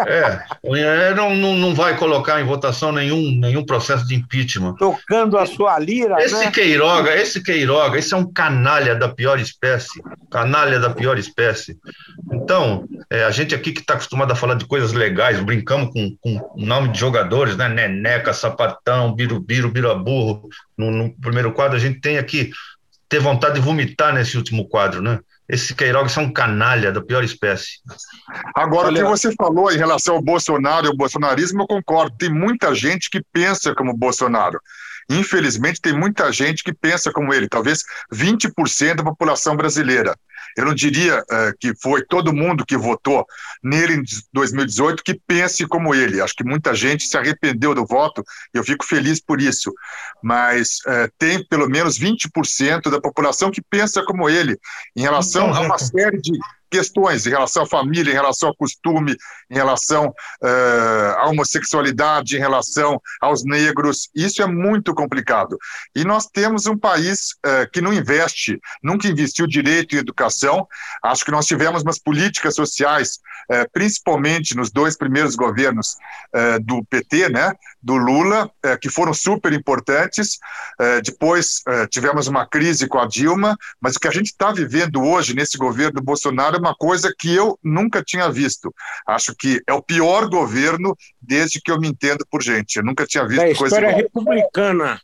é não, não, não vai colocar em votação nenhum, nenhum processo de impeachment. Tocando a sua lira, Esse né? Queiroga, esse Queiroga, esse é um canalha da pior espécie. Canalha da pior espécie. Então, é, a gente aqui que está acostumado a falar de coisas legais, brincamos com, com o nome de jogadores, né? Neneca, Sapatão, Birubiru, Biraburro. No, no primeiro quadro, a gente tem aqui ter vontade de vomitar nesse último quadro, né? Esse Queiroga é um canalha da pior espécie. Agora, Olha- o que você falou em relação ao Bolsonaro e ao bolsonarismo, eu concordo. Tem muita gente que pensa como Bolsonaro. Infelizmente, tem muita gente que pensa como ele, talvez 20% da população brasileira. Eu não diria eh, que foi todo mundo que votou nele em 2018 que pense como ele. Acho que muita gente se arrependeu do voto e eu fico feliz por isso. Mas eh, tem pelo menos 20% da população que pensa como ele em relação Então, a uma série de questões em relação à família, em relação ao costume, em relação eh, à homossexualidade, em relação aos negros. Isso é muito complicado. E nós temos um país eh, que não investe, nunca investiu direito em educação. Acho que nós tivemos umas políticas sociais, eh, principalmente nos dois primeiros governos do PT, né, do Lula, eh, que foram super importantes. Eh, depois eh, tivemos uma crise com a Dilma, mas o que a gente está vivendo hoje nesse governo do Bolsonaro é uma coisa que eu nunca tinha visto. Acho que é o pior governo desde que eu me entendo por gente. Eu nunca tinha visto Da coisa história igual. republicana.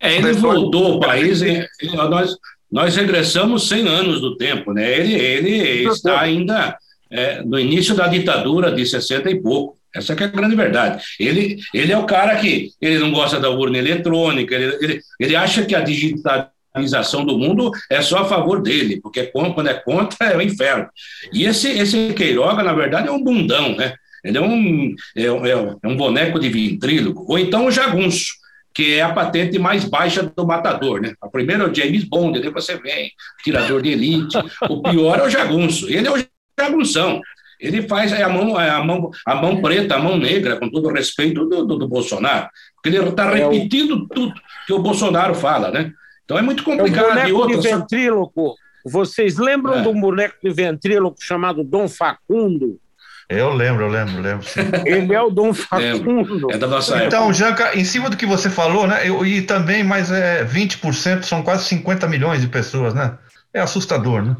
É, ele voltou o país, e- e nós, nós regressamos 100 anos do tempo, né? Ele, ele está ainda é, no início da ditadura de 60 e pouco. Essa é a grande verdade. Ele, ele é o cara que ele não gosta da urna eletrônica, ele, ele, ele acha que a digitalização do mundo é só a favor dele, porque quando quando é contra é o inferno. E esse, esse Queiroga, na verdade, é um bundão, né? Ele é um, é, um- é um boneco de ventríloco, ou então um jagunço que é a patente mais baixa do matador, né? A primeira é o James Bond, depois você vem, tirador de elite. O pior é o jagunço. Ele é o jagunção. Ele faz é a mão, é a mão, a mão preta, a mão negra, com todo o respeito do, do, do Bolsonaro, porque ele está É o- repetindo tudo que o Bolsonaro fala, né? Então é muito É complicado. E boneco de outra, só- ventríloco. Vocês lembram É. de um boneco de ventríloco chamado Dom Facundo? Eu lembro, eu lembro, lembro. sim. Ele é o Dom Facundo. é da nossa época. Então, Janca, em cima do que você falou, né? eu- e também, mas é 20% são quase 50 milhões de pessoas, né? É assustador, né?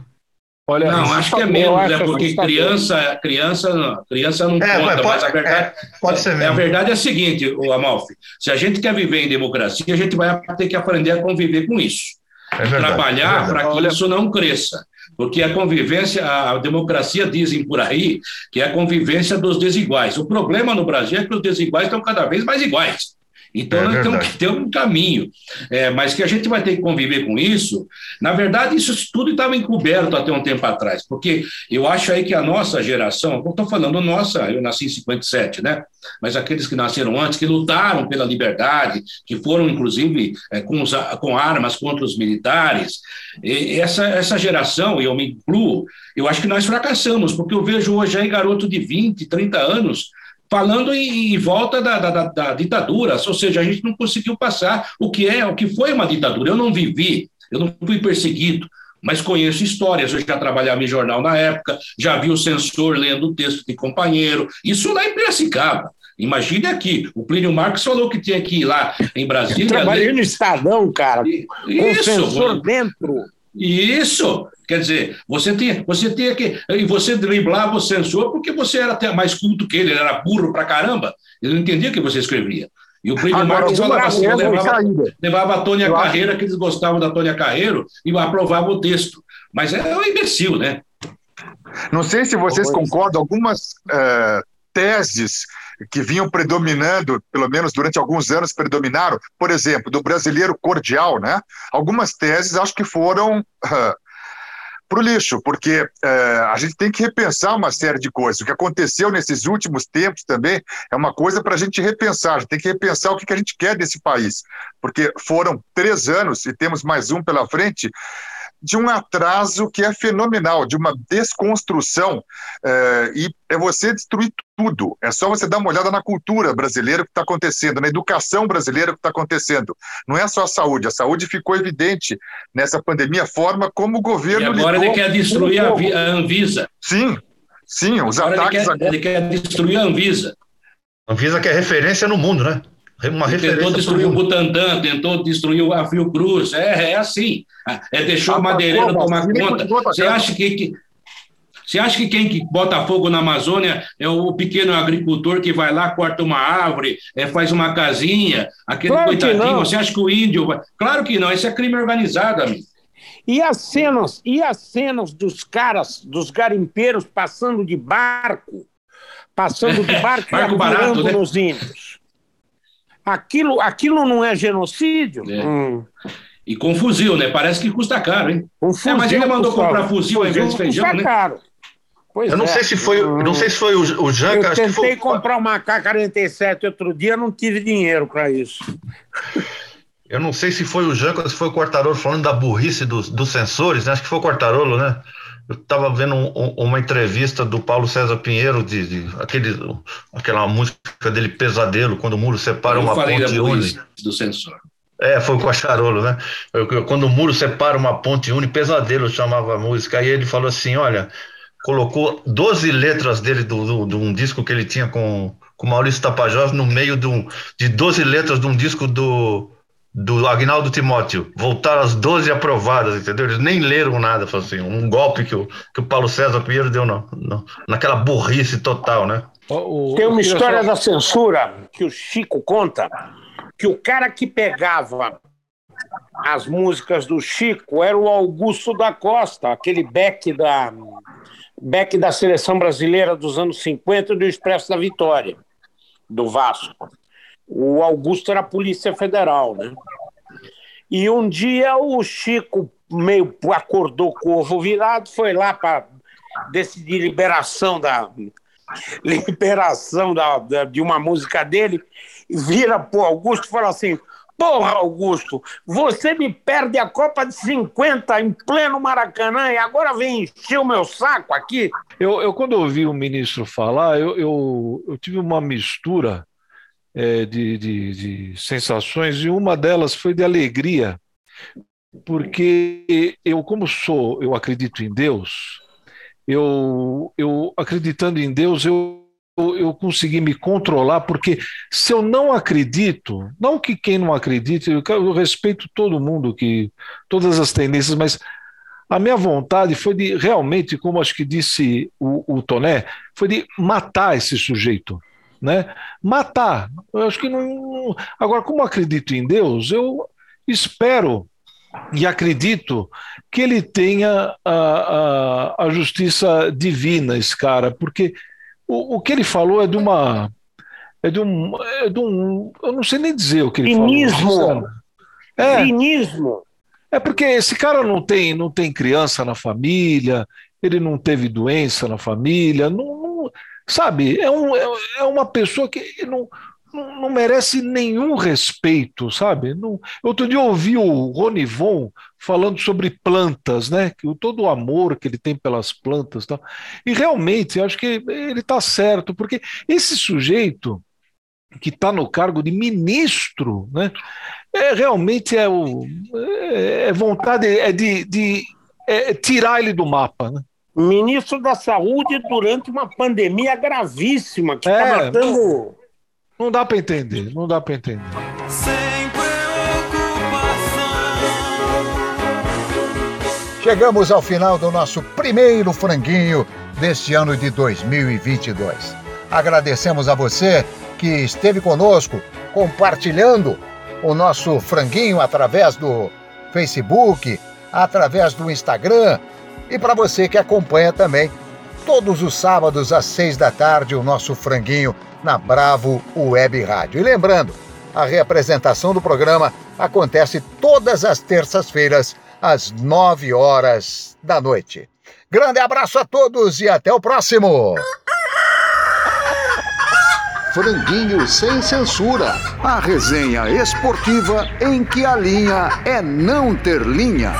Olha, Não, acho que é menos, acho né? Porque criança, criança, criança não É, conta, mas pode- mas a verdade, é, pode ser é, mesmo. A verdade é a seguinte, o Amalfi, se a gente quer viver em democracia, a gente vai ter que aprender a conviver com isso. É verdade, é Trabalhar para que Olha- isso não cresça. Porque a convivência, a democracia dizem por aí que é a convivência dos desiguais. O problema no Brasil é que os desiguais estão cada vez mais iguais. Então, É nós temos verdade. que ter um caminho. É, mas que a gente vai ter que conviver com isso. Na verdade, isso tudo estava encoberto até um tempo atrás, porque eu acho aí que a nossa geração, eu estou falando nossa, eu nasci em 57, né? Mas aqueles que nasceram antes, que lutaram pela liberdade, que foram, inclusive, é, com, os com armas contra os militares, e essa, essa geração, e eu me incluo, eu acho que nós fracassamos, porque eu vejo hoje aí garoto de 20, 30 anos falando em, em volta da, da- da- ditadura, ou seja, a gente não conseguiu passar o que é, o que foi uma ditadura. Eu não vivi, eu não fui perseguido, mas conheço histórias. Eu já trabalhava em jornal na época, já vi o censor lendo o texto de companheiro, isso lá em Piracicaba. Imagine aqui, o Plínio Marcos falou que tinha que ir lá em Brasília. Trabalhei no Estadão, cara, com Isso, censor dentro. isso, quer dizer, você tinha, você tinha que. E você driblava o censor porque você era até mais culto que ele, ele era burro pra caramba, ele não entendia o que você escrevia. E o Plínio Agora, Marcos falava assim, levava, levava a Tônia Eu acho- Carreira, que eles gostavam da Tônia Carreiro, e aprovava o texto. Mas é um imbecil, né? Não sei se vocês Pois. concordam, algumas eh, teses que vinham predominando, pelo menos durante alguns anos predominaram, por exemplo, do brasileiro cordial, né? Algumas teses acho que foram para o lixo, porque eh, a gente tem que repensar uma série de coisas. O que aconteceu nesses últimos tempos também é uma coisa para a gente repensar. A gente tem que repensar o que, que a gente quer desse país, porque foram três anos e temos mais um pela frente de um atraso que é fenomenal, de uma desconstrução, eh, e é você destruir tudo. É só você dar uma olhada na cultura brasileira que está acontecendo, na educação brasileira que está acontecendo. Não é só a saúde, a saúde ficou evidente nessa pandemia, a forma como o E governo agora ele quer destruir o a, a Anvisa. Sim, Sim, os Agora ataques. ele quer, ele quer destruir a Anvisa. A Anvisa que é referência no mundo, né? Uma referência. Tentou destruir o. Butantan, tentou destruir a Fiocruz. É, é assim. É, deixou o Atacou madeireiro a tomar vacina e conta. Você acha que, que- você acha que quem que bota fogo na Amazônia é o pequeno agricultor que vai lá, corta uma árvore, é, faz uma casinha, aquele Claro que coitadinho? não. Você acha que o índio vai... Claro que não, isso é crime organizado, amigo. E as cenas, e as cenas dos caras, dos garimpeiros passando de barco, passando de barco, e Barco barato, né? nos índios. Aquilo, aquilo não é genocídio? É. Hum. E com fuzil, né? Parece que custa caro, hein? Um É, mas ele mandou comprar fuzil ao invés de feijão, custa né? caro. Pois Eu não é. sei se foi, eu não sei se foi o, o Janca, Eu acho que tentei foi. comprar uma K-47 outro dia, não tive dinheiro para isso. Eu não sei se foi o Janca se foi o Quartarolo falando da burrice dos, dos sensores, né? Acho que foi o Quartarolo, né? Eu estava vendo um- um- uma entrevista do Paulo César Pinheiro, de, de- aquele, aquela música dele, Pesadelo, quando o muro separa Eu uma falei da ponte burrice une. do sensor. É, foi o Quartarolo, né? Eu- eu- Quando o muro separa uma ponte une, Pesadelo chamava a música. Aí ele falou assim: olha, colocou 12 letras dele do, do- de um disco que ele tinha com, com Maurício Tapajós no meio de, um, de 12 letras de um disco do, do Agnaldo Timóteo. Voltaram as 12 aprovadas, entendeu? Eles nem leram nada, foi assim, um golpe que o, que o Paulo César Pinheiro deu no, no- naquela burrice total, né? O- o- Tem uma história só- da censura que o Chico conta que o cara que pegava as músicas do Chico era o Augusto da Costa, aquele Beck da Beck da seleção brasileira dos anos 50 do Expresso da Vitória, do Vasco. O Augusto era Polícia Federal, né? E um dia o Chico meio acordou com o ovo virado, foi lá para decidir liberação da liberação da, da- de uma música dele, e vira pro Augusto e fala assim: Porra, Augusto, você me perde a Copa de 50 em pleno Maracanã e agora vem encher o meu saco aqui. Eu, eu, quando ouvi o ministro falar, eu, eu, eu tive uma mistura é, de, de, de sensações e uma delas foi de alegria, porque eu, como sou, eu acredito em Deus, eu, eu acreditando em Deus, eu, eu, consegui me controlar, porque se eu não acredito, não que quem não acredite, eu, eu respeito todo mundo, que todas as tendências, mas a minha vontade foi de realmente, como acho que disse o, o Toné, foi de matar esse sujeito, né? Matar. Eu acho que não. Agora, como acredito em Deus, eu espero e acredito que ele tenha a, a, a justiça divina, esse cara, porque o, o que ele falou é de uma. É de um, é de um. Eu não sei nem dizer o que ele Cinismo. falou. É, Cinismo. é porque esse cara não tem, não tem criança na família, ele não teve doença na família, não, não- sabe? É, um, é, é uma pessoa que não, não, merece nenhum respeito, sabe? Não, outro dia eu ouvi o Ronivon falando sobre plantas, né? Que o, todo o amor que ele tem pelas plantas, tal. E realmente, acho que ele está certo, porque esse sujeito que está no cargo de ministro, né? É, realmente é o é, é vontade é de, de é, tirar ele do mapa, né? Ministro da Saúde durante uma pandemia gravíssima que está É, matando. Não dá para entender, não dá para entender. Sem preocupação. Chegamos ao final do nosso primeiro franguinho deste ano de 2022. Agradecemos a você que esteve conosco compartilhando o nosso franguinho através do Facebook, através do Instagram e para você que acompanha também todos os sábados às seis da tarde o nosso franguinho na Bravo Web Rádio. E lembrando, a reapresentação do programa acontece todas as terças-feiras às nove horas da noite. Grande abraço a todos e até o próximo! Franguinho sem censura. A resenha esportiva em que a linha é não ter linha.